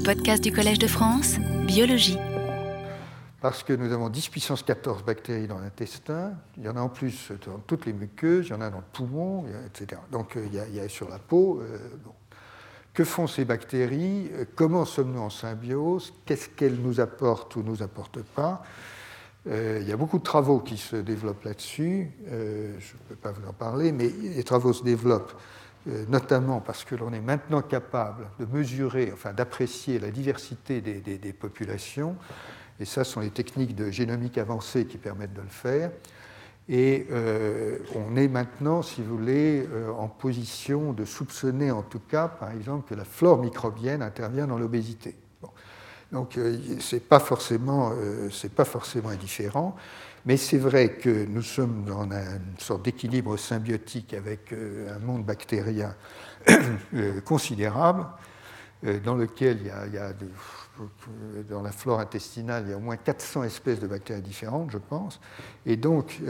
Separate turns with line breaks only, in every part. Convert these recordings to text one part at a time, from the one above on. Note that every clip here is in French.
Les podcasts du Collège de France, biologie.
Parce que nous avons 10 puissance 14 bactéries dans l'intestin, il y en a en plus dans toutes les muqueuses, il y en a dans le poumon, etc. Donc euh, il y a, sur la peau. Euh, que font ces bactéries? Comment sommes-nous en symbiose? Qu'est-ce qu'elles nous apportent ou nous apportent pas? Euh, il y a beaucoup de travaux qui se développent là-dessus. je ne peux pas vous en parler, mais les travaux se développent euh, notamment parce que l'on est maintenant capable de mesurer, enfin d'apprécier la diversité des, populations. Et ça, sont les techniques de génomique avancée qui permettent de le faire. Et euh, on est maintenant, si vous voulez, euh, en position de soupçonner, en tout cas, par exemple, que la flore microbienne intervient dans l'obésité. Donc, ce n'est pas, forcément, pas forcément indifférent. Mais c'est vrai que nous sommes dans une sorte d'équilibre symbiotique avec euh, un monde bactérien euh, considérable, euh, dans lequel il y a, dans la flore intestinale, il y a au moins 400 espèces de bactéries différentes, je pense. Et donc,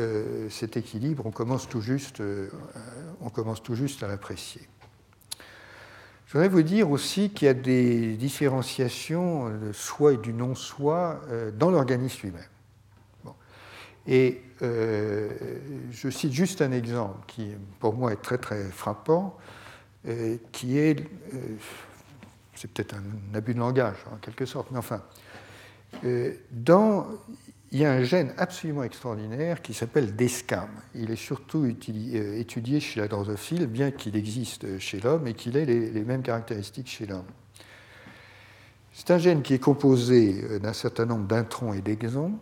cet équilibre, on commence tout juste, on commence tout juste à l'apprécier. Je voudrais vous dire aussi qu'il y a des différenciations de soi et du non-soi dans l'organisme lui-même. Et euh, je cite juste un exemple qui, pour moi, est très très frappant, euh, qui est, euh, c'est peut-être un abus de langage en quelque sorte, mais enfin, dans, il y a un gène absolument extraordinaire qui s'appelle DESCAM. Il est surtout étudié chez la drosophile, bien qu'il existe chez l'homme et qu'il ait les, les mêmes caractéristiques chez l'homme. C'est un gène qui est composé d'un certain nombre d'introns et d'exons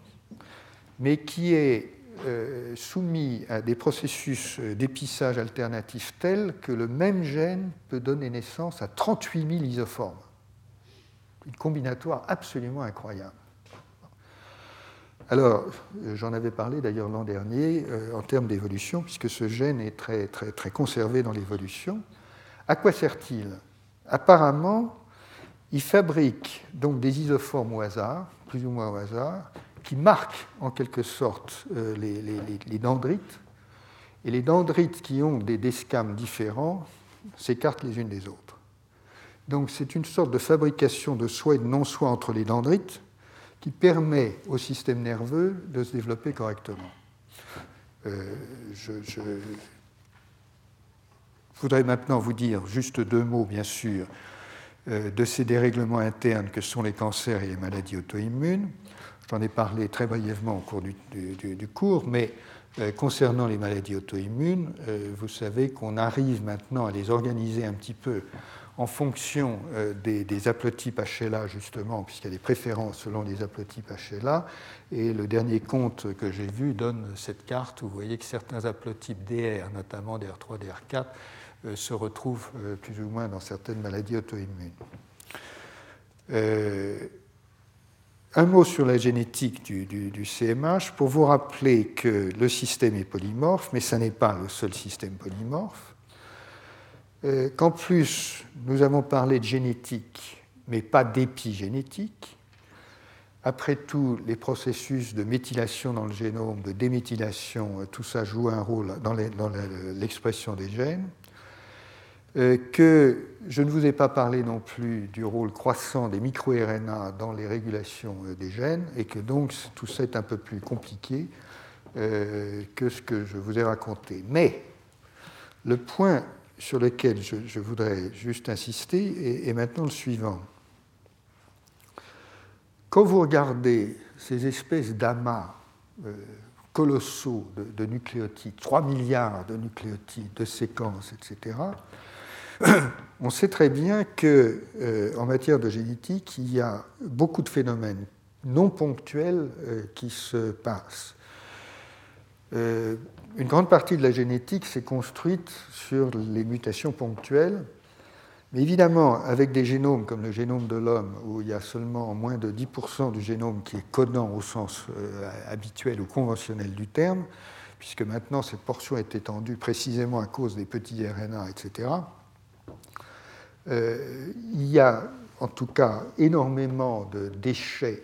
mais qui est euh, soumis à des processus d'épissage alternatifs tels que le même gène peut donner naissance à 38 000 isoformes. Une combinatoire absolument incroyable. Alors, j'en avais parlé d'ailleurs l'an dernier euh, en termes d'évolution, puisque ce gène est très, très, très conservé dans l'évolution. À quoi sert-il? Apparemment, il fabrique donc des isoformes au hasard, plus ou moins au hasard, qui marquent en quelque sorte euh, les, dendrites. Et les dendrites qui ont des descames différents s'écartent les unes des autres. Donc c'est une sorte de fabrication de soi et de non-soi entre les dendrites qui permet au système nerveux de se développer correctement. Euh, je, voudrais maintenant vous dire juste deux mots, bien sûr, euh, de ces dérèglements internes que sont les cancers et les maladies auto-immunes. J'en ai parlé très brièvement au cours du, cours, mais euh, concernant les maladies auto-immunes, euh, vous savez qu'on arrive maintenant à les organiser un petit peu en fonction euh, des, haplotypes HLA, justement, puisqu'il y a des préférences selon les haplotypes HLA. Et le dernier compte que j'ai vu donne cette carte où vous voyez que certains haplotypes DR, notamment DR3, DR4, se retrouvent plus ou moins dans certaines maladies auto-immunes. Un mot sur la génétique du, CMH pour vous rappeler que le système est polymorphe, mais ce n'est pas le seul système polymorphe. Euh, qu'en plus, nous avons parlé de génétique, mais pas d'épigénétique. Après tout, les processus de méthylation dans le génome, de déméthylation, euh, tout ça joue un rôle dans l'expression des gènes. Euh, que je ne vous ai pas parlé non plus du rôle croissant des microRNA dans les régulations euh, des gènes, et que donc tout ça est un peu plus compliqué euh, que ce que je vous ai raconté. Mais le point sur lequel je, voudrais juste insister est, maintenant le suivant. Quand vous regardez ces espèces d'amas colossaux de, de, nucléotides, 3 milliards de nucléotides, de séquences, etc., on sait très bien qu'en euh, matière de génétique, il y a beaucoup de phénomènes non ponctuels euh, qui se passent. Euh, une grande partie de la génétique s'est construite sur les mutations ponctuelles, mais évidemment, avec des génomes comme le génome de l'homme, où il y a seulement moins de 10% du génome qui est codant au sens habituel ou conventionnel du terme, puisque maintenant cette portion est étendue précisément à cause des petits RNA, etc., il y a en tout cas énormément de déchets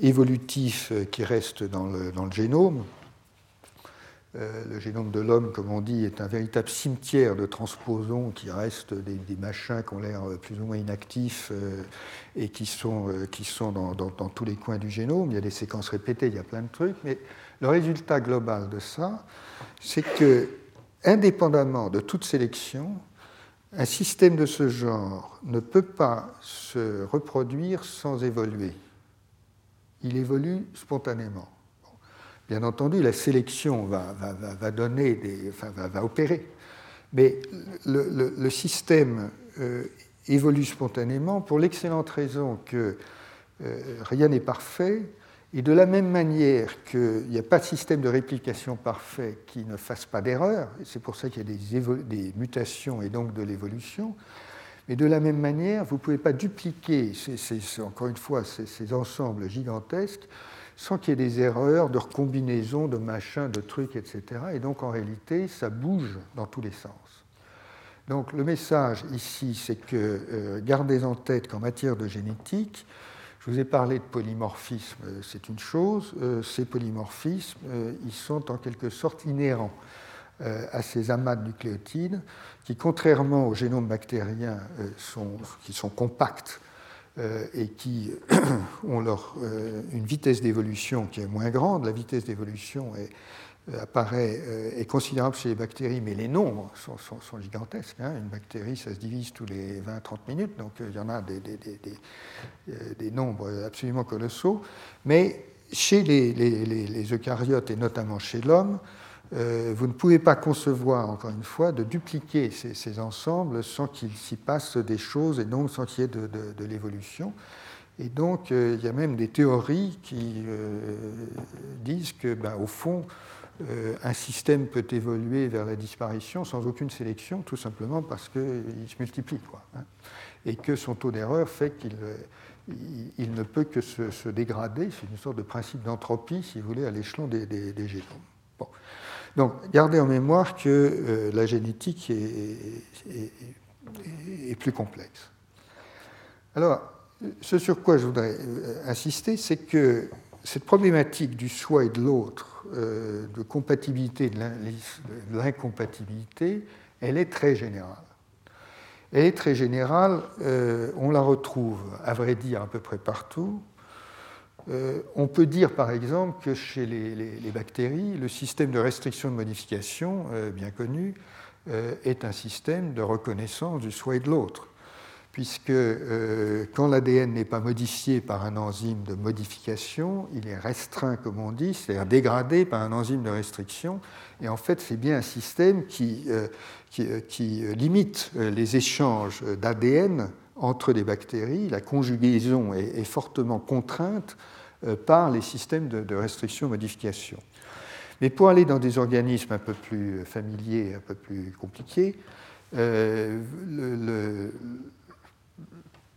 évolutifs qui restent dans le, génome. Euh, le génome de l'homme, comme on dit, est un véritable cimetière de transposons qui restent des, machins qui ont l'air plus ou moins inactifs euh, et qui sont, euh, qui sont dans, tous les coins du génome. Il y a des séquences répétées, il y a plein de trucs, mais le résultat global de ça, c'est que, indépendamment de toute sélection, un système de ce genre ne peut pas se reproduire sans évoluer. Il évolue spontanément. Bien entendu, la sélection va, opérer, mais le, système euh, évolue spontanément pour l'excellente raison que euh, rien n'est parfait, et de la même manière qu'il n'y a pas de système de réplication parfait qui ne fasse pas d'erreur, c'est pour ça qu'il y a des, mutations et donc de l'évolution, mais de la même manière, vous ne pouvez pas dupliquer, encore une fois, ces ensembles gigantesques sans qu'il y ait des erreurs de recombinaison, de machins, de trucs, etc. Et donc en réalité, ça bouge dans tous les sens. Donc le message ici, c'est que euh, gardez en tête qu'en matière de génétique, je vous ai parlé de polymorphisme, euh, c'est une chose. Euh, ces polymorphismes, ils sont en quelque sorte inhérents à ces amas de nucléotides qui, contrairement aux génomes bactériens, sont, qui sont compacts euh, et qui ont leur, euh, une vitesse d'évolution qui est moins grande. La vitesse d'évolution est, euh, apparaît, est considérable chez les bactéries, mais les nombres sont, gigantesques. Hein. Une bactérie, ça se divise tous les 20-30 minutes, donc il y en a des, nombres absolument colossaux. Mais chez les, eucaryotes, et notamment chez l'homme, euh, vous ne pouvez pas concevoir, encore une fois, de dupliquer ces, ensembles sans qu'il s'y passe des choses et donc sans qu'il y ait de, l'évolution. Et donc, euh, il y a même des théories qui euh, disent que, ben, au fond, un système peut évoluer vers la disparition sans aucune sélection, tout simplement parce qu'il se multiplie. Hein. et que son taux d'erreur fait qu'il il, ne peut que se, dégrader. C'est une sorte de principe d'entropie, si vous voulez, à l'échelon des, des, génomes. Donc, gardez en mémoire que euh, la génétique est, plus complexe. Alors, ce sur quoi je voudrais euh, insister, c'est que cette problématique du soi et de l'autre, euh, de compatibilité, de l'incompatibilité, elle est très générale. Elle est très générale, on la retrouve, à vrai dire, à peu près partout, euh, on peut dire par exemple que chez les, bactéries, le système de restriction de modification, euh, bien connu, euh, est un système de reconnaissance du soi et de l'autre. Puisque quand l'ADN n'est pas modifié par un enzyme de modification, il est restreint, comme on dit, c'est-à-dire dégradé par un enzyme de restriction. Et en fait, c'est bien un système qui, limite les échanges d'ADN entre les bactéries, la conjugaison est, fortement contrainte euh, par les systèmes de, restriction-modification. Mais pour aller dans des organismes un peu plus familiers, un peu plus compliqués, euh,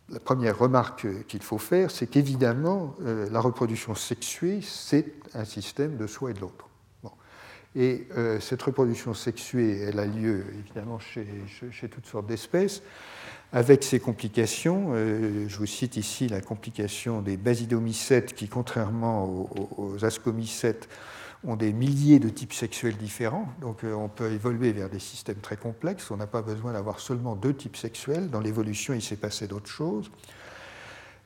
la première remarque qu'il faut faire, c'est qu'évidemment, euh, la reproduction sexuée, c'est un système de soi et de l'autre. Et cette reproduction sexuée, elle a lieu évidemment chez toutes sortes d'espèces avec ces complications. Euh, je vous cite ici la complication des basidomycètes qui, contrairement aux, ascomycètes, ont des milliers de types sexuels différents. Donc euh, on peut évoluer vers des systèmes très complexes. On n'a pas besoin d'avoir seulement deux types sexuels. Dans l'évolution, il s'est passé d'autres choses.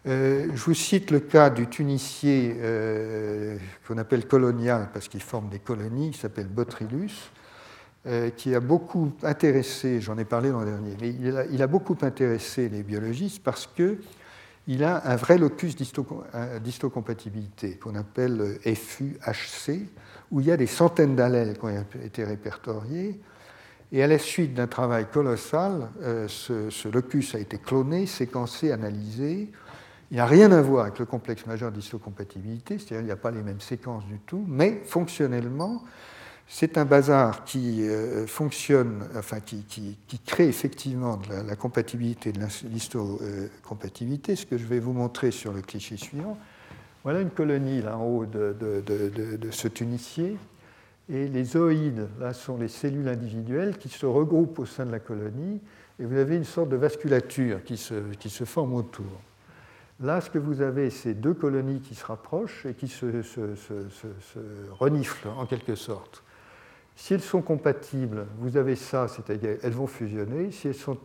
Euh, je vous cite le cas du Tunisier qu'on appelle colonial parce qu'il forme des colonies, qui s'appelle Botryllus. Euh, qui a beaucoup intéressé, j'en ai parlé l'an dernier, mais il a, beaucoup intéressé les biologistes parce qu'il a un vrai locus d'histocompatibilité qu'on appelle FUHC, où il y a des centaines d'allèles qui ont été répertoriés. Et à la suite d'un travail colossal, euh, ce, ce, locus a été cloné, séquencé, analysé. Il n'a rien à voir avec le complexe majeur d'histocompatibilité, c'est-à-dire qu'il n'y a pas les mêmes séquences du tout, mais fonctionnellement, c'est un bazar qui euh, fonctionne, enfin qui, crée effectivement de la, compatibilité, de l'histocompatibilité, ce que je vais vous montrer sur le cliché suivant. Voilà une colonie là en haut de, ce tunicier. Et les ooïdes, là, sont les cellules individuelles qui se regroupent au sein de la colonie. Et vous avez une sorte de vasculature qui se, forme autour. Là, ce que vous avez, c'est deux colonies qui se rapprochent et qui se reniflent en quelque sorte. Si elles sont compatibles, vous avez ça, c'est-à-dire elles vont fusionner. Si elles sont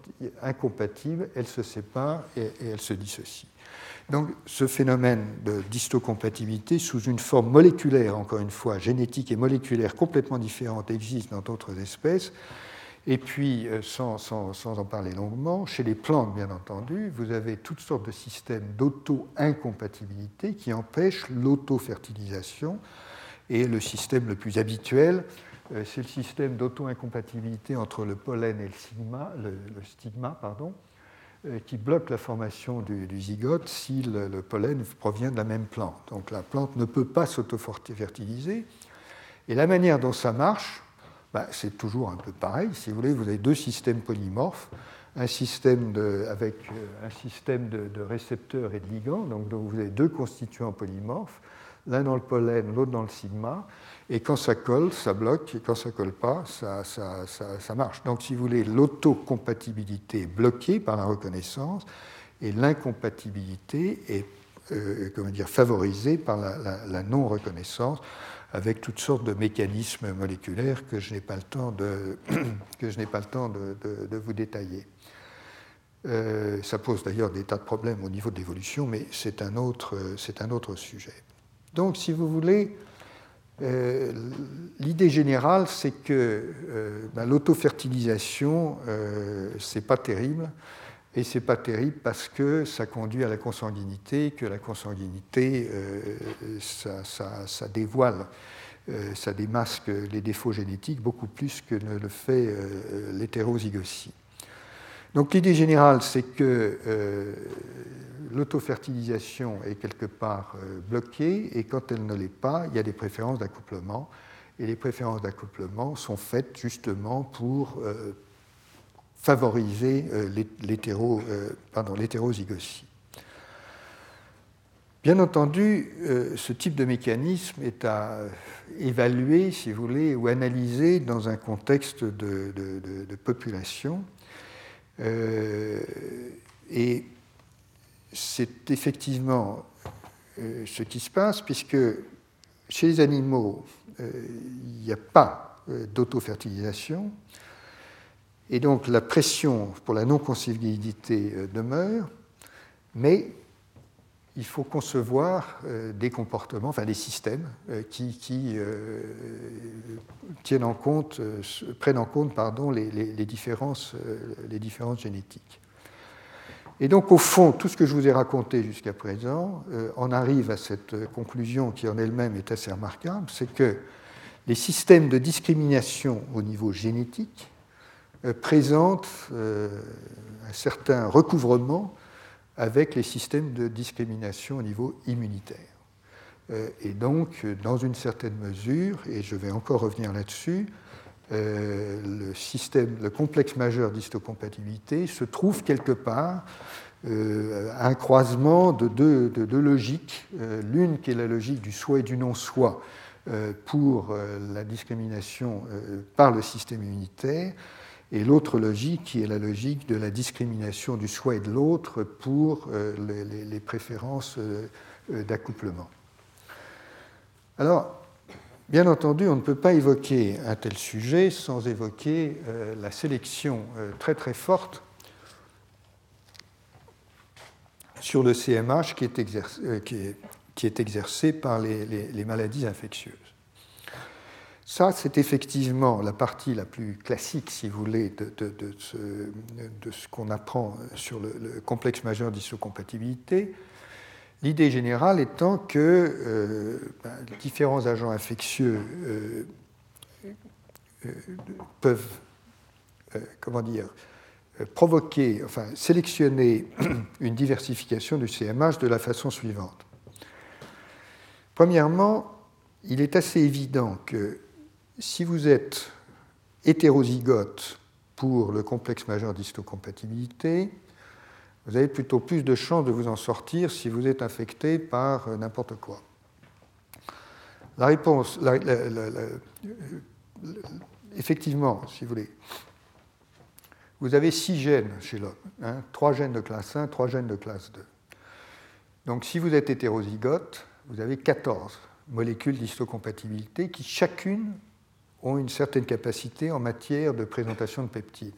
incompatibles, elles se séparent et, elles se dissocient. Donc ce phénomène de distocompatibilité sous une forme moléculaire, encore une fois, génétique et moléculaire complètement différente, existe dans d'autres espèces. Et puis, euh, sans, sans, en parler longuement, chez les plantes, bien entendu, vous avez toutes sortes de systèmes d'auto-incompatibilité qui empêchent l'auto-fertilisation. Et le système le plus habituel, c'est le système d'auto-incompatibilité entre le pollen et le, stigma, le, stigma euh, qui bloque la formation du, zygote si le, pollen provient de la même plante. Donc la plante ne peut pas s'auto-fertiliser. Et la manière dont ça marche, bah, c'est toujours un peu pareil. Si vous voulez, vous avez deux systèmes polymorphes, un système de, avec euh, un système de, récepteurs et de ligands, donc, donc vous avez deux constituants polymorphes, l'un dans le pollen, l'autre dans le sigma. Et quand ça colle, ça bloque, et quand ça ne colle pas, ça, marche. Donc, si vous voulez, l'autocompatibilité est bloquée par la reconnaissance, et l'incompatibilité est euh, comment dire, favorisée par la, non-reconnaissance, avec toutes sortes de mécanismes moléculaires que je n'ai pas le temps de, que je n'ai pas le temps de, vous détailler. Euh, ça pose d'ailleurs des tas de problèmes au niveau de l'évolution, mais c'est un, autre, c'est un autre sujet. Donc, si vous voulez, euh, l'idée générale, c'est que euh, ben, l'autofertilisation, euh, c'est pas terrible. Et c'est pas terrible parce que ça conduit à la consanguinité, que la consanguinité, ça, dévoile, ça démasque les défauts génétiques beaucoup plus que ne le fait l'hétérozygosie. Donc l'idée générale, c'est que l'autofertilisation est quelque part euh, bloquée et quand elle ne l'est pas, il y a des préférences d'accouplement. Et les préférences d'accouplement sont faites justement pour euh, favoriser euh, l'hétérozygosie. Bien entendu, ce type de mécanisme est à évaluer, si vous voulez, ou analyser dans un contexte de population. Et c'est effectivement euh, ce qui se passe, puisque chez les animaux, euh, il n'y a pas euh, d'autofertilisation, et donc la pression pour la non-consanguinité demeure, mais il faut concevoir des comportements, enfin des systèmes qui, tiennent en compte, prennent en compte pardon, les différences, les différences génétiques. Et donc, au fond, tout ce que je vous ai raconté jusqu'à présent, euh, on arrive à cette conclusion qui en elle-même est assez remarquable, c'est que les systèmes de discrimination au niveau génétique euh, présentent euh, un certain recouvrement avec les systèmes de discrimination au niveau immunitaire. et donc, dans une certaine mesure, et je vais encore revenir là-dessus, euh, le système, le complexe majeur d'histocompatibilité se trouve quelque part euh, un croisement de deux, de logiques. Euh, l'une qui est la logique du soi et du non-soi pour la discrimination par le système immunitaire, et l'autre logique qui est la logique de la discrimination du soi et de l'autre pour les, les, préférences d'accouplement. Alors, Bien entendu, on ne peut pas évoquer un tel sujet sans évoquer euh, la sélection euh, très très forte sur le CMH qui est, exercé, euh, qui est, exercée par les, maladies infectieuses. Ça, c'est effectivement la partie la plus classique, si vous voulez, de, ce, qu'on apprend sur le, le complexe majeur d'isocompatibilité. L'idée générale étant que euh, ben, différents agents infectieux euh, euh, peuvent, comment dire, provoquer, enfin sélectionner une diversification du CMH de la façon suivante. Premièrement, il est assez évident que si vous êtes hétérozygote pour le complexe majeur d'histocompatibilité, vous avez plutôt plus de chances de vous en sortir si vous êtes infecté par euh, n'importe quoi. La réponse, effectivement, si vous voulez, vous avez six gènes chez l'homme, hein, trois gènes de classe 1, trois gènes de classe 2. Donc si vous êtes hétérozygote, vous avez 14 molécules d'histocompatibilité qui chacune ont une certaine capacité en matière de présentation de peptides.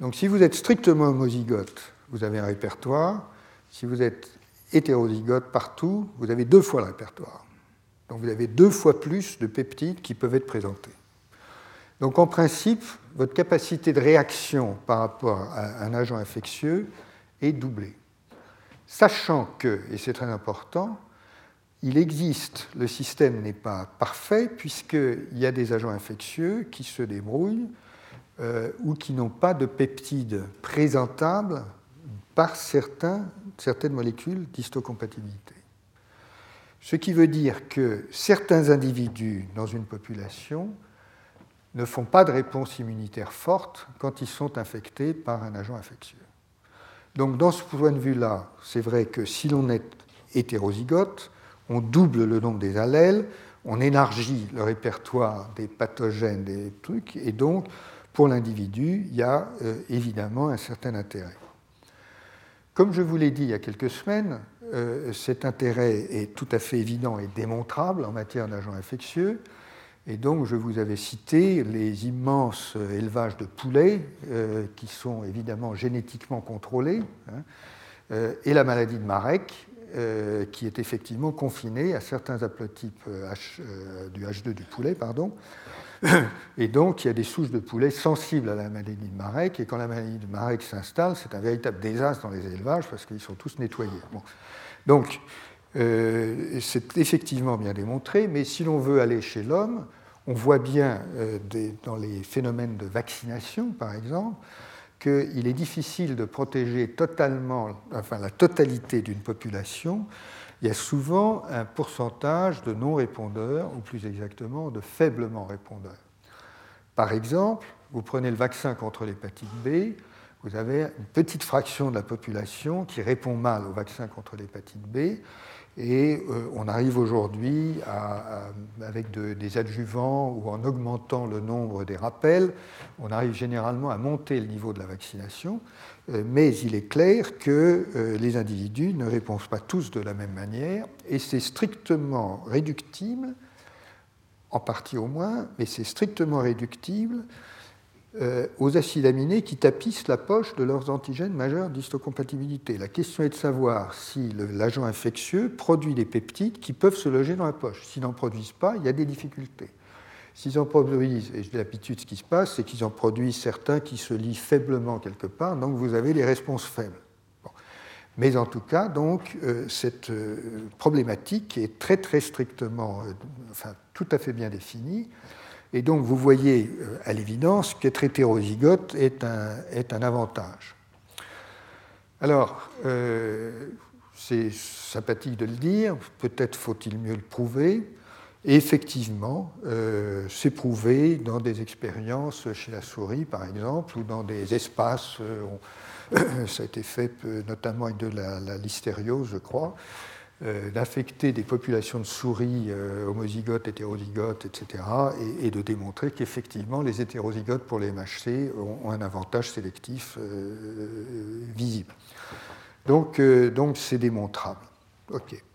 Donc si vous êtes strictement homozygote, vous avez un répertoire. Si vous êtes hétérozygote partout, vous avez deux fois le répertoire. Donc vous avez deux fois plus de peptides qui peuvent être présentés. Donc en principe, votre capacité de réaction par rapport à un agent infectieux est doublée. Sachant que, et c'est très important, il existe, le système n'est pas parfait puisqu'il y a des agents infectieux qui se débrouillent euh, ou qui n'ont pas de peptides présentables par certaines molécules d'histocompatibilité. Ce qui veut dire que certains individus dans une population ne font pas de réponse immunitaire forte quand ils sont infectés par un agent infectieux. Donc dans ce point de vue-là, c'est vrai que si l'on est hétérozygote, on double le nombre des allèles, on élargit le répertoire des pathogènes, des trucs, et donc pour l'individu, il y a euh, évidemment un certain intérêt. Comme je vous l'ai dit il y a quelques semaines, euh, cet intérêt est tout à fait évident et démontrable en matière d'agents infectieux. Et donc, je vous avais cité les immenses élevages de poulets, euh, qui sont évidemment génétiquement contrôlés, hein, et la maladie de Marek, euh, qui est effectivement confinée à certains haplotypes du H2 du poulet. Pardon. Et donc, il y a des souches de poulets sensibles à la maladie de Marek, et quand la maladie de Marek s'installe, c'est un véritable désastre dans les élevages, parce qu'ils sont tous nettoyés. Donc, euh, c'est effectivement bien démontré, mais si l'on veut aller chez l'homme, on voit bien euh, dans les phénomènes de vaccination, par exemple, qu'il est difficile de protéger totalement, enfin la totalité d'une population. Il y a souvent un pourcentage de non-répondeurs, ou plus exactement de faiblement répondeurs. Par exemple, vous prenez le vaccin contre l'hépatite B, vous avez une petite fraction de la population qui répond mal au vaccin contre l'hépatite B, et euh, on arrive aujourd'hui, avec des adjuvants ou en augmentant le nombre des rappels, on arrive généralement à monter le niveau de la vaccination. Euh, mais il est clair que euh, les individus ne répondent pas tous de la même manière, et c'est strictement réductible, en partie au moins, mais c'est strictement réductible euh, aux acides aminés qui tapissent la poche de leurs antigènes majeurs d'histocompatibilité. La question est de savoir si l'agent infectieux produit des peptides qui peuvent se loger dans la poche. S'ils n'en produisent pas, il y a des difficultés. S'ils en produisent, et j'ai l'habitude, ce qui se passe, c'est qu'ils en produisent certains qui se lient faiblement quelque part, donc vous avez les réponses faibles. Mais en tout cas, donc, euh, cette euh, problématique est très très strictement, enfin, tout à fait bien définie. Et donc vous voyez euh, à l'évidence qu'être hétérozygote est un, est un avantage. Alors, euh, c'est sympathique de le dire, peut-être faut-il mieux le prouver. Et effectivement, euh, c'est prouvé dans des expériences chez la souris, par exemple, ou dans des espaces. ça a été fait notamment avec de la, la listériose, je crois. Euh, d'infecter des populations de souris euh, homozygotes, hétérozygotes, etc., et, de démontrer qu'effectivement les hétérozygotes pour les MHC ont, un avantage sélectif euh, visible. Donc, c'est démontrable.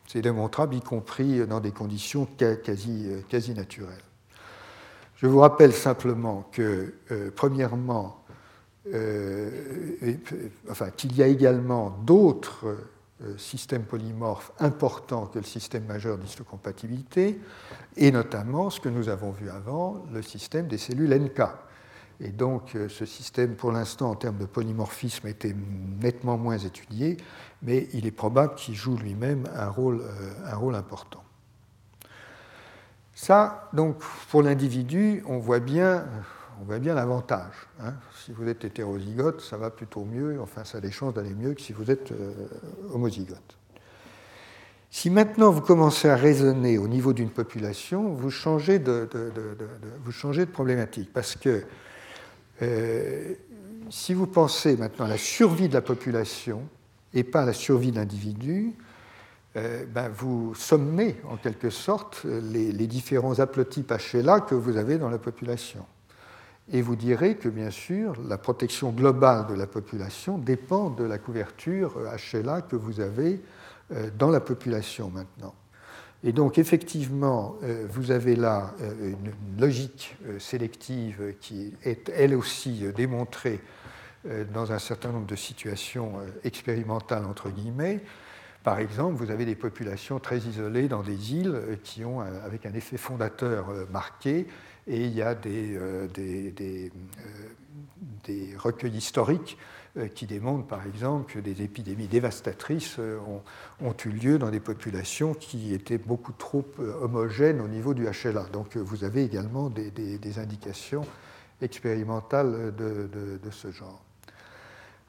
C'est démontrable, y compris dans des conditions quasi, naturelles. Je vous rappelle simplement que, premièrement, enfin, qu'il y a également d'autres système polymorphe important que le système majeur d'histocompatibilité, et notamment ce que nous avons vu avant, le système des cellules NK. Et donc euh, ce système, pour l'instant, en termes de polymorphisme, était nettement moins étudié, mais il est probable qu'il joue lui-même un rôle, euh, un rôle important. Ça, donc, pour l'individu, on voit bien on voit bien l'avantage. Hein. Si vous êtes hétérozygote, ça va plutôt mieux, enfin ça a des chances d'aller mieux que si vous êtes euh, homozygote. Si maintenant vous commencez à raisonner au niveau d'une population, vous changez de, problématique. Parce que euh, si vous pensez maintenant à la survie de la population et pas à la survie de l'individu, euh, ben vous sommez en quelque sorte les, les différents haplotypes HLA que vous avez dans la population. Et vous direz que, bien sûr, la protection globale de la population dépend de la couverture HLA que vous avez euh, dans la population maintenant. Et donc, effectivement, vous avez là une logique sélective qui est elle aussi démontrée dans un certain nombre de situations expérimentales, entre guillemets. Par exemple, vous avez des populations très isolées dans des îles qui ont, avec un effet fondateur marqué, et il y a des, des, des recueils historiques euh, qui démontrent par exemple que des épidémies dévastatrices euh, ont, eu lieu dans des populations qui étaient beaucoup trop euh, homogènes au niveau du HLA. Donc vous avez également des, indications expérimentales de, ce genre.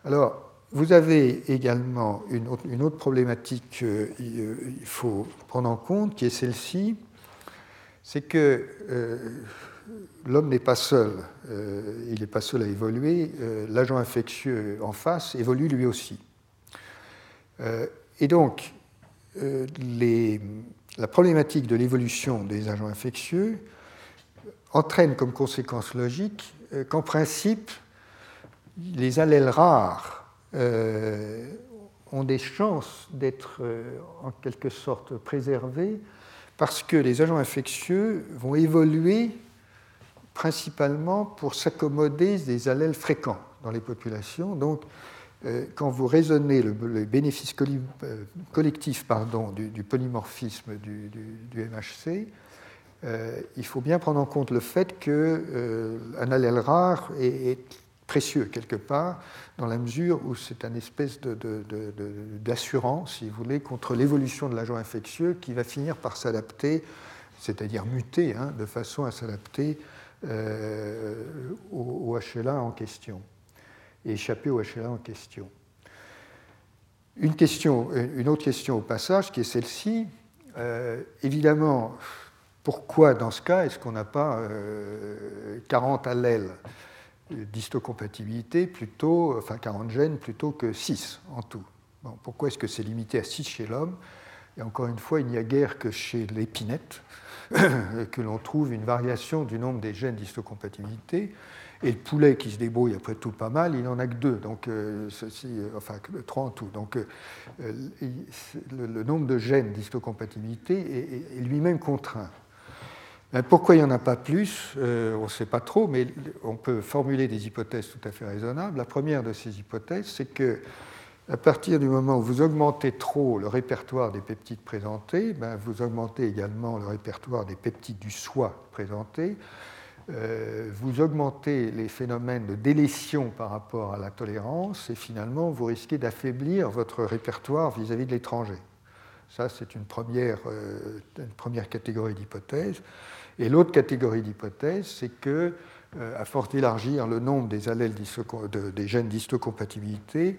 Alors, vous avez également une autre, problématique qu'il faut prendre en compte, qui est celle-ci, c'est que l'homme n'est pas seul, euh, il n'est pas seul à évoluer, euh, l'agent infectieux en face évolue lui aussi. Euh, et donc, la problématique de l'évolution des agents infectieux entraîne comme conséquence logique qu'en principe, les allèles rares ont des chances d'être en quelque sorte préservés parce que les agents infectieux vont évoluer principalement pour s'accommoder des allèles fréquents dans les populations. Donc, euh, quand vous raisonnez le, bénéfice euh, collectif du, polymorphisme du, MHC, euh, il faut bien prendre en compte le fait qu'un allèle rare est, précieux quelque part, dans la mesure où c'est un espèce d'assurance, si vous voulez, contre l'évolution de l'agent infectieux qui va finir par s'adapter, c'est-à-dire muter, hein, de façon à s'adapter euh, au, HLA en question et échapper au HLA en question. Une, question, une autre question au passage qui est celle-ci. Euh, évidemment, pourquoi dans ce cas est-ce qu'on n'a pas 40 euh, allèles? D'histocompatibilité plutôt, enfin 40 gènes plutôt que 6 en tout Pourquoi est-ce que c'est limité à 6 chez l'homme? Et encore une fois, il n'y a guère que chez l'épinette que l'on trouve une variation du nombre des gènes d'histocompatibilité. Et le poulet qui se débrouille après tout pas mal, il n'en a que deux, donc euh, ceci, euh, enfin trois en tout. Donc euh, le, nombre de gènes d'histocompatibilité est, lui-même contraint. Pourquoi il n'y en a pas plus On ne sait pas trop, mais on peut formuler des hypothèses tout à fait raisonnables. La première de ces hypothèses, c'est que à partir du moment où vous augmentez trop le répertoire des peptides présentés, ben, vous augmentez également le répertoire des peptides du soi présentés, euh, vous augmentez les phénomènes de délétion par rapport à la tolérance, et finalement, vous risquez d'affaiblir votre répertoire vis-à-vis de l'étranger. Ça, c'est euh, une première catégorie d'hypothèses. Et l'autre catégorie d'hypothèses, c'est que, euh, à force d'élargir le nombre des allèles des gènes d'histocompatibilité,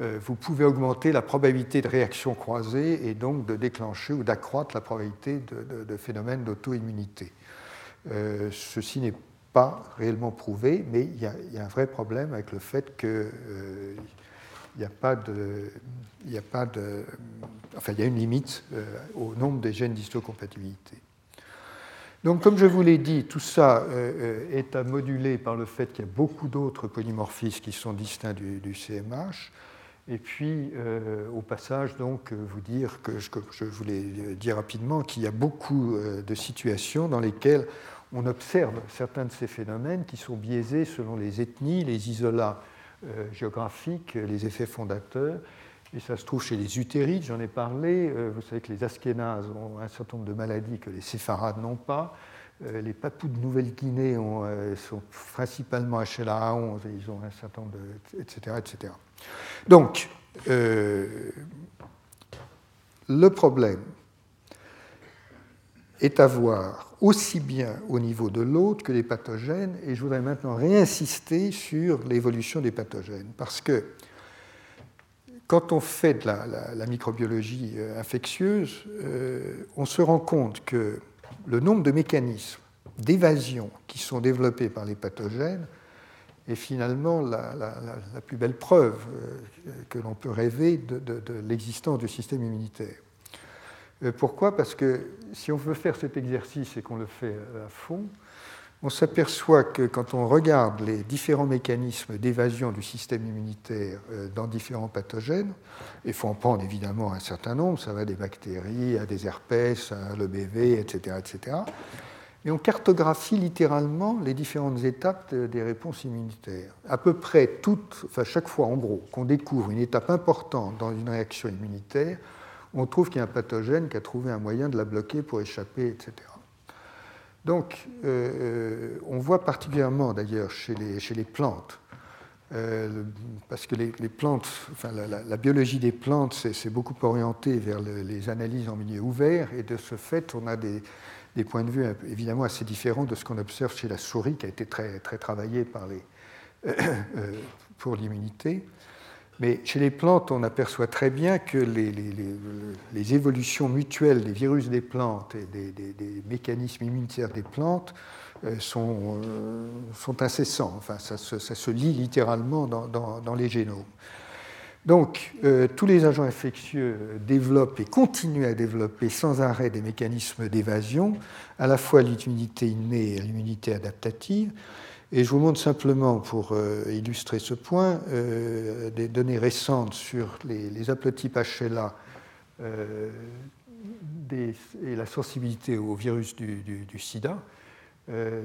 euh, vous pouvez augmenter la probabilité de réaction croisée et donc de déclencher ou d'accroître la probabilité de, phénomènes d'auto-immunité. Euh, ceci n'est pas réellement prouvé, mais il y, a, un vrai problème avec le fait qu'il n'y a pas de, il a pas de, enfin, il y a une limite au nombre des gènes d'histocompatibilité. Donc, comme je vous l'ai dit, tout ça est à moduler par le fait qu'il y a beaucoup d'autres polymorphismes qui sont distincts du CMH. Et puis, euh, au passage, donc, euh, vous dire que je, voulais dire rapidement qu'il y a beaucoup euh, de situations dans lesquelles on observe certains de ces phénomènes qui sont biaisés selon les ethnies, les isolats géographiques, les effets fondateurs. Et ça se trouve chez les utérides, j'en ai parlé. Vous savez que les Askénazes ont un certain nombre de maladies que les séfarades n'ont pas. Euh, les papous de Nouvelle-Guinée euh, sont principalement HLA11 et ils ont un certain nombre de. etc. etc. Donc, euh, le problème est à voir aussi bien au niveau de l'hôte que des pathogènes, et je voudrais maintenant réinsister sur l'évolution des pathogènes, parce que quand on fait de la, microbiologie infectieuse, on se rend compte que le nombre de mécanismes d'évasion qui sont développés par les pathogènes est finalement la, plus belle preuve euh, que l'on peut rêver de, l'existence du système immunitaire. Euh, pourquoi? Parce que si on veut faire cet exercice et qu'on le fait à fond, on s'aperçoit que quand on regarde les différents mécanismes d'évasion du système immunitaire euh, dans différents pathogènes, il faut en prendre évidemment un certain nombre, ça va des bactéries à des herpès, à l'EBV, etc., etc. Et on cartographie littéralement les différentes étapes des réponses immunitaires. À peu près toutes, enfin chaque fois en gros, qu'on découvre une étape importante dans une réaction immunitaire, on trouve qu'il y a un pathogène qui a trouvé un moyen de la bloquer pour échapper, etc. Donc, euh, euh, on voit particulièrement d'ailleurs chez les, chez les plantes, euh, parce que les, plantes, enfin, la, biologie des plantes c'est beaucoup orienté vers les analyses en milieu ouvert, et de ce fait, on a des, des points de vue évidemment assez différents de ce qu'on observe chez la souris, qui a été très, très travaillée par les, pour l'immunité. Mais chez les plantes, on aperçoit très bien que les, évolutions mutuelles des virus des plantes et des, mécanismes immunitaires des plantes euh, sont, euh, sont, incessants. Enfin, ça se, lit littéralement dans, les génomes. Donc, euh, tous les agents infectieux développent et continuent à développer sans arrêt des mécanismes d'évasion, à la fois l'immunité innée et l'immunité adaptative. Et je vous montre simplement, pour euh, illustrer ce point, euh, des données récentes sur les, haplotypes HLA euh, et la sensibilité au virus du, sida.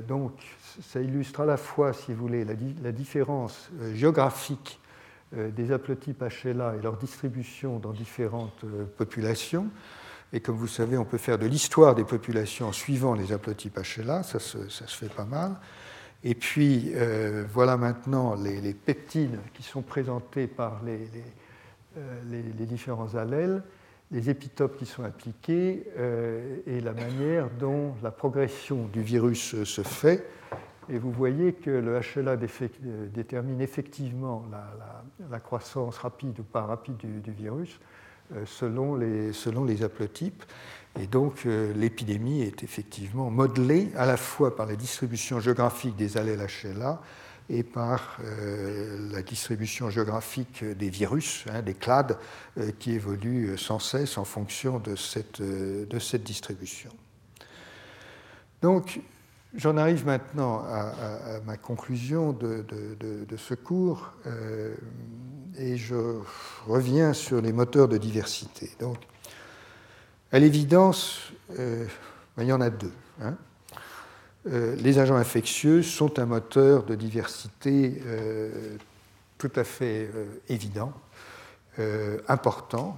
donc, ça illustre à la fois, si vous voulez, la, différence géographique des haplotypes HLA et leur distribution dans différentes populations. Et comme vous savez, on peut faire de l'histoire des populations en suivant les haplotypes HLA, ça se fait pas mal. Et puis, euh, voilà maintenant les, peptides qui sont présentés par euh, les, différents allèles, les épitopes qui sont appliqués euh, et la manière dont la progression du virus se fait. Et vous voyez que le HLA détermine effectivement la, croissance rapide ou pas rapide du, virus selon les, selon les haplotypes. Et donc euh, l'épidémie est effectivement modelée à la fois par la distribution géographique des allèles HLA et par euh, la distribution géographique des virus, hein, des clades, euh, qui évoluent sans cesse en fonction de cette, de cette distribution. Donc j'en arrive maintenant à, ma conclusion de, ce cours et je reviens sur les moteurs de diversité. Donc, à l'évidence, euh, il y en a deux. Hein. Euh, les agents infectieux sont un moteur de diversité euh, tout à fait évident, important.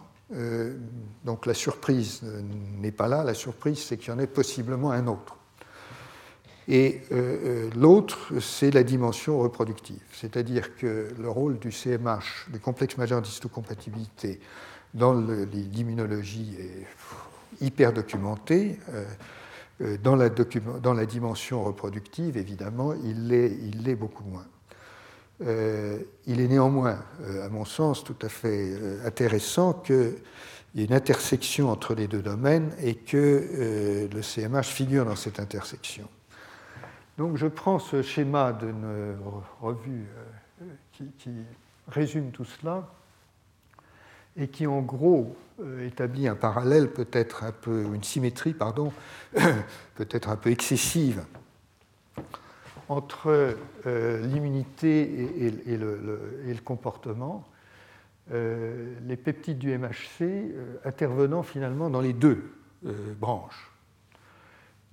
donc la surprise n'est pas là, la surprise c'est qu'il y en ait possiblement un autre. Et l'autre, c'est la dimension reproductive, c'est-à-dire que le rôle du CMH, du complexe majeur d'histocompatibilité, dans l'immunologie est hyper documenté. Euh, euh, dans la, dimension reproductive, évidemment, il l'est beaucoup moins. Euh, il est néanmoins, à mon sens, tout à fait intéressant qu'il y ait une intersection entre les deux domaines et que le CMH figure dans cette intersection. Donc je prends ce schéma d'une revue qui, qui, résume tout cela et qui en gros euh, établit un parallèle, peut-être un peu, une symétrie, pardon, peut-être un peu excessive entre euh, l'immunité et, le, comportement, euh, les peptides du MHC intervenant finalement dans les deux branches.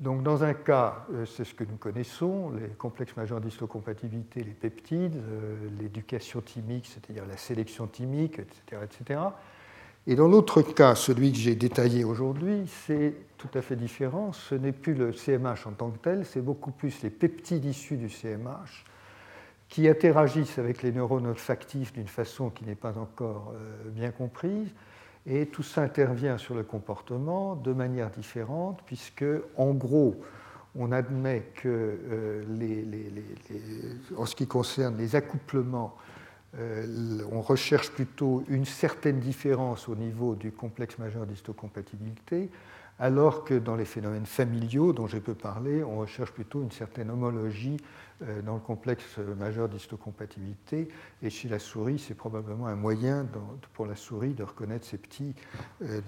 Donc dans un cas, c'est ce que nous connaissons, les complexes majeurs d'histocompatibilité, les peptides, l'éducation thymique, c'est-à-dire la sélection thymique, etc., etc. Et dans l'autre cas, celui que j'ai détaillé aujourd'hui, c'est tout à fait différent. Ce n'est plus le CMH en tant que tel, c'est beaucoup plus les peptides issus du CMH qui interagissent avec les neurones olfactifs d'une façon qui n'est pas encore euh, bien comprise. Et tout ça intervient sur le comportement de manière différente, puisque, en gros, on admet que, euh, en ce qui concerne les accouplements euh, on recherche plutôt une certaine différence au niveau du complexe majeur d'histocompatibilité, alors que dans les phénomènes familiaux dont j'ai peu parlé, on recherche plutôt une certaine homologie euh, dans le complexe majeur d'histocompatibilité. Et chez la souris, c'est probablement un moyen pour la souris de reconnaître ses petits euh,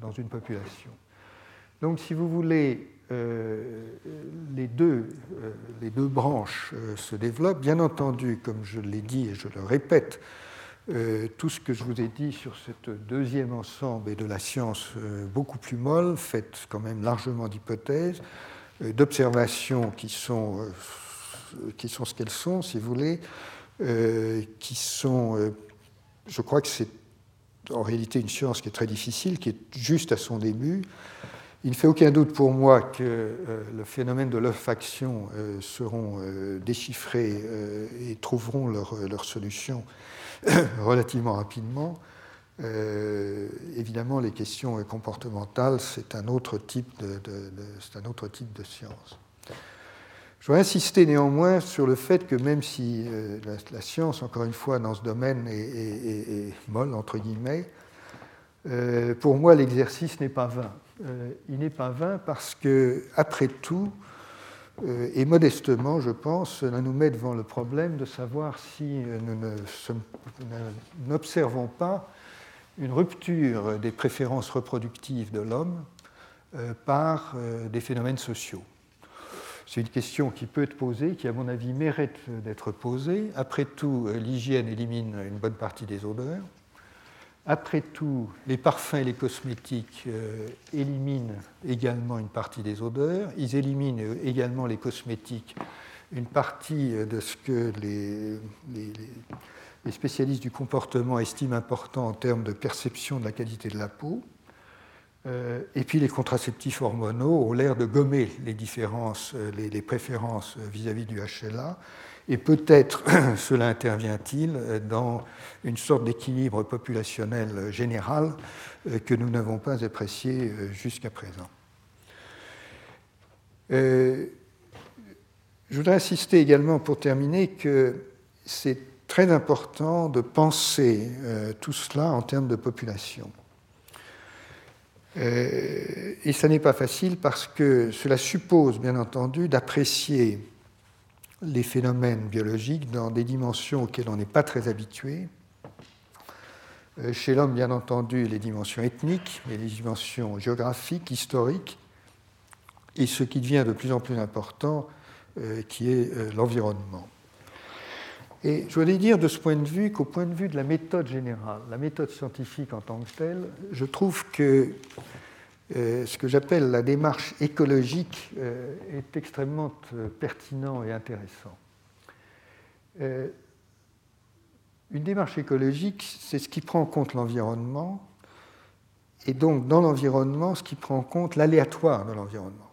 dans, une population. Donc, si vous voulez, les deux branches se développent. Bien entendu, comme je l'ai dit et je le répète, tout ce que je vous ai dit sur ce deuxième ensemble est de la science beaucoup plus molle, faite quand même largement d'hypothèses, d'observations qui sont qui sont ce qu'elles sont, si vous voulez, euh, qui sont, euh, je crois que c'est en réalité une science qui est très difficile, qui est juste à son début. Il ne fait aucun doute pour moi que euh, le phénomène de l'olfaction seront déchiffrés et trouveront leur, leur solution relativement rapidement. évidemment, les questions comportementales, c'est un, autre type de, science. Je voudrais insister néanmoins sur le fait que même si euh, la, science, encore une fois, dans ce domaine est, molle, entre guillemets, euh, pour moi, l'exercice n'est pas vain. Euh, il n'est pas vain parce que, après tout, et modestement, je pense, cela nous met devant le problème de savoir si nous n'observons pas une rupture des préférences reproductives de l'homme par des phénomènes sociaux. C'est une question qui peut être posée, qui à mon avis mérite d'être posée. Après tout, l'hygiène élimine une bonne partie des odeurs. Après tout, les parfums et les cosmétiques euh, éliminent également une partie des odeurs. Ils éliminent également les cosmétiques une partie de ce que les, spécialistes du comportement estiment important en termes de perception de la qualité de la peau. Euh, et puis les contraceptifs hormonaux ont l'air de gommer les différences, euh, les, préférences vis-à-vis du HLA. Et peut-être cela intervient-il dans une sorte d'équilibre populationnel général euh, que nous n'avons pas apprécié jusqu'à présent. je voudrais insister également pour terminer que c'est très important de penser tout cela en termes de population. Euh, et ça n'est pas facile parce que cela suppose, bien entendu, d'apprécier les phénomènes biologiques dans des dimensions auxquelles on n'est pas très habitué. Euh, chez l'homme, bien entendu, les dimensions ethniques, mais les dimensions géographiques, historiques, et ce qui devient de plus en plus important, euh, qui est l'environnement. Et je voulais dire de ce point de vue qu'au point de vue de la méthode générale, la méthode scientifique en tant que telle, je trouve que euh, ce que j'appelle la démarche écologique euh, est extrêmement euh, pertinent et intéressant. une démarche écologique, c'est ce qui prend en compte l'environnement, et donc dans l'environnement, ce qui prend en compte l'aléatoire de l'environnement.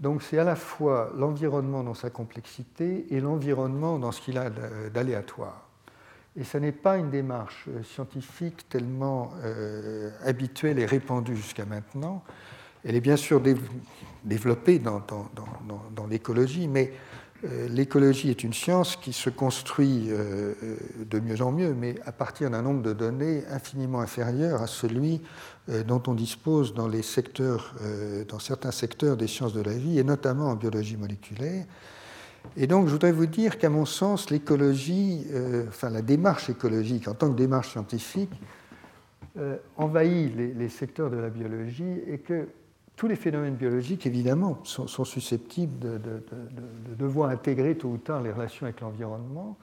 Donc c'est à la fois l'environnement dans sa complexité et l'environnement dans ce qu'il a d'aléatoire. Et ce n'est pas une démarche euh, scientifique tellement euh, habituelle et répandue jusqu'à maintenant. Elle est bien sûr développée dans, l'écologie, mais euh, l'écologie est une science qui se construit de mieux en mieux, mais à partir d'un nombre de données infiniment inférieur à celui dont on dispose dans, les secteurs, dans certains secteurs des sciences de la vie, et notamment en biologie moléculaire. Et donc, je voudrais vous dire qu'à mon sens, l'écologie, enfin la démarche écologique en tant que démarche scientifique, envahit les, secteurs de la biologie et que tous les phénomènes biologiques, évidemment, sont, susceptibles de, devoir intégrer tôt ou tard les relations avec l'environnement.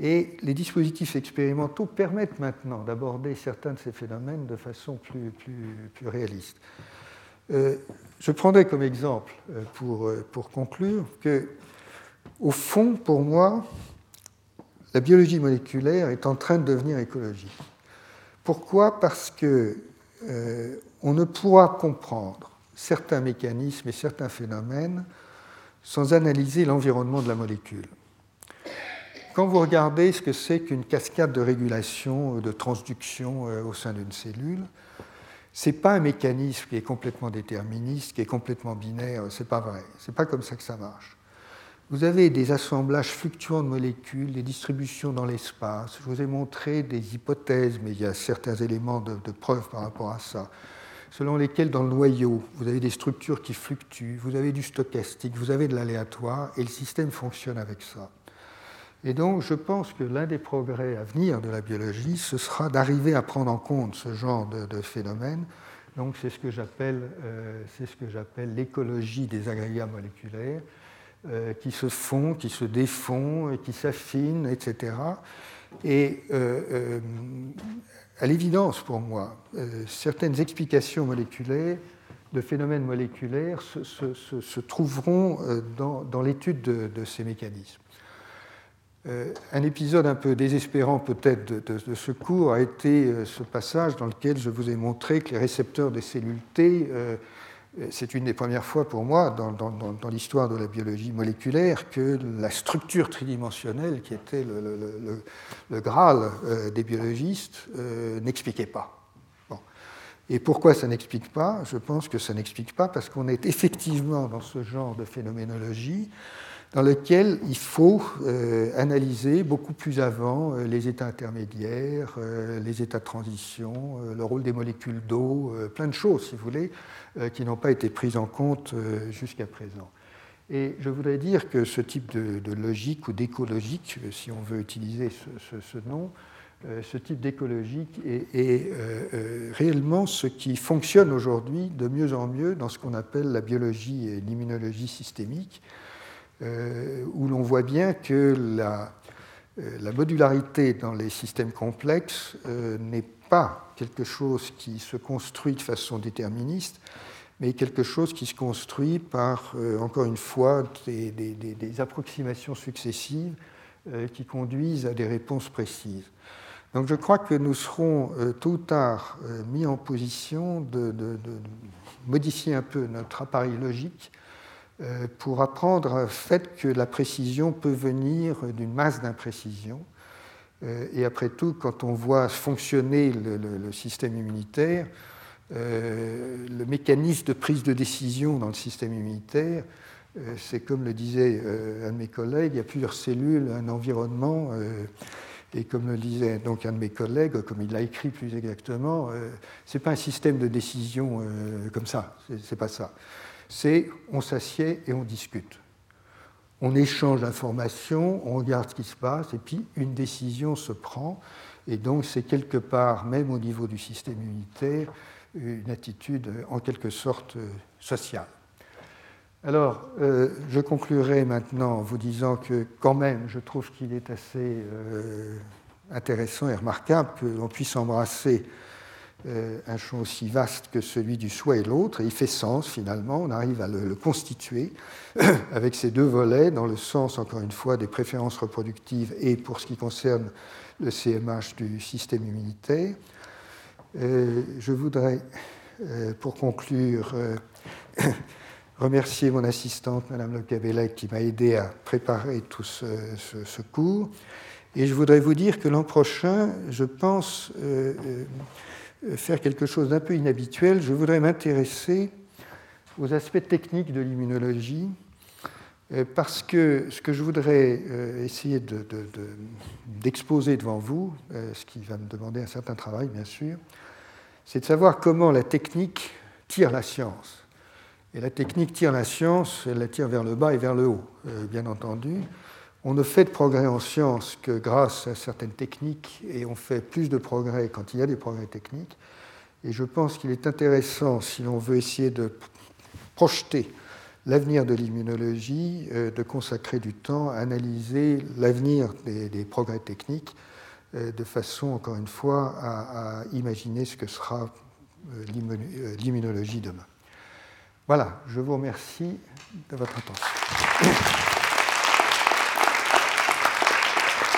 Et les dispositifs expérimentaux permettent maintenant d'aborder certains de ces phénomènes de façon plus, plus, réaliste. Euh, je prendrai comme exemple, euh, pour, euh, pour conclure, que, au fond, pour moi, la biologie moléculaire est en train de devenir écologique. Pourquoi? Parce que on ne pourra comprendre certains mécanismes et certains phénomènes sans analyser l'environnement de la molécule. Quand vous regardez ce que c'est qu'une cascade de régulation, de transduction euh, au sein d'une cellule, ce n'est pas un mécanisme qui est complètement déterministe, qui est complètement binaire, ce n'est pas vrai. Ce n'est pas comme ça que ça marche. Vous avez des assemblages fluctuants de molécules, des distributions dans l'espace. Je vous ai montré des hypothèses, mais il y a certains éléments de, preuve par rapport à ça selon lesquels dans le noyau, vous avez des structures qui fluctuent, vous avez du stochastique, vous avez de l'aléatoire, et le système fonctionne avec ça. Et donc, je pense que l'un des progrès à venir de la biologie, ce sera d'arriver à prendre en compte ce genre de, phénomène Donc c'est ce que j'appelle l'écologie des agrégats moléculaires. Euh, qui se font, qui se défont, qui s'affinent, etc. Et euh, euh, à l'évidence pour moi, certaines explications moléculaires de phénomènes moléculaires se, trouveront dans, l'étude de, ces mécanismes. un épisode un peu désespérant peut-être de, de, ce cours a été ce passage dans lequel je vous ai montré que les récepteurs des cellules T c'est une des premières fois pour moi dans, l'histoire de la biologie moléculaire que la structure tridimensionnelle, qui était le, Graal euh, des biologistes, euh, n'expliquait pas. Et pourquoi ça n'explique pas? Je pense que ça n'explique pas parce qu'on est effectivement dans ce genre de phénoménologie dans lequel il faut euh, analyser beaucoup plus avant euh, les états intermédiaires, euh, les états de transition, le rôle des molécules d'eau, plein de choses, si vous voulez, qui n'ont pas été prises en compte jusqu'à présent. Et je voudrais dire que ce type de, logique ou d'écologique, si on veut utiliser ce, nom, ce type d'écologique est, réellement ce qui fonctionne aujourd'hui de mieux en mieux dans ce qu'on appelle la biologie et l'immunologie systémique, où l'on voit bien que la, euh, la, modularité dans les systèmes complexes euh, n'est pas quelque chose qui se construit de façon déterministe, mais quelque chose qui se construit par, encore une fois, des, approximations successives qui conduisent à des réponses précises. Donc je crois que nous serons tôt ou tard mis en position de, modifier un peu notre appareil logique euh, pour apprendre le fait que la précision peut venir d'une masse d'imprécision. Euh, et après tout, quand on voit fonctionner le, système immunitaire, euh, le mécanisme de prise de décision dans le système immunitaire, c'est comme le disait un de mes collègues, il y a plusieurs cellules, un environnement, et comme le disait donc un de mes collègues, comme il l'a écrit plus exactement, ce n'est pas un système de décision comme ça, c'est pas ça c'est on s'assied et on discute. On échange l'information, on regarde ce qui se passe, et puis une décision se prend. Et donc c'est quelque part, même au niveau du système immunitaire, une attitude en quelque sorte sociale. Alors, euh, je conclurai maintenant en vous disant que quand même, je trouve qu'il est assez euh, intéressant et remarquable que l'on puisse embrasser euh, un champ aussi vaste que celui du soi et l'autre, et il fait sens finalement, on arrive à le, constituer avec ces deux volets, dans le sens, encore une fois, des préférences reproductives et pour ce qui concerne le CMH du système immunitaire. Euh, je voudrais, euh, pour conclure, remercier mon assistante, Madame Le Cabellec, qui m'a aidé à préparer tout ce, cours. Et je voudrais vous dire que l'an prochain, je pense faire quelque chose d'un peu inhabituel, je voudrais m'intéresser aux aspects techniques de l'immunologie, euh, parce que ce que je voudrais euh, essayer d'exposer devant vous, ce qui va me demander un certain travail bien sûr, c'est de savoir comment la technique tire la science. Et la technique tire la science, elle la tire vers le bas et vers le haut, bien entendu. On ne fait de progrès en science que grâce à certaines techniques et on fait plus de progrès quand il y a des progrès techniques. Et je pense qu'il est intéressant, si l'on veut essayer de projeter l'avenir de l'immunologie, euh, de consacrer du temps à analyser l'avenir des, progrès techniques euh, de façon, encore une fois, à, imaginer ce que sera euh, l'immunologie demain. Voilà, je vous remercie de votre attention.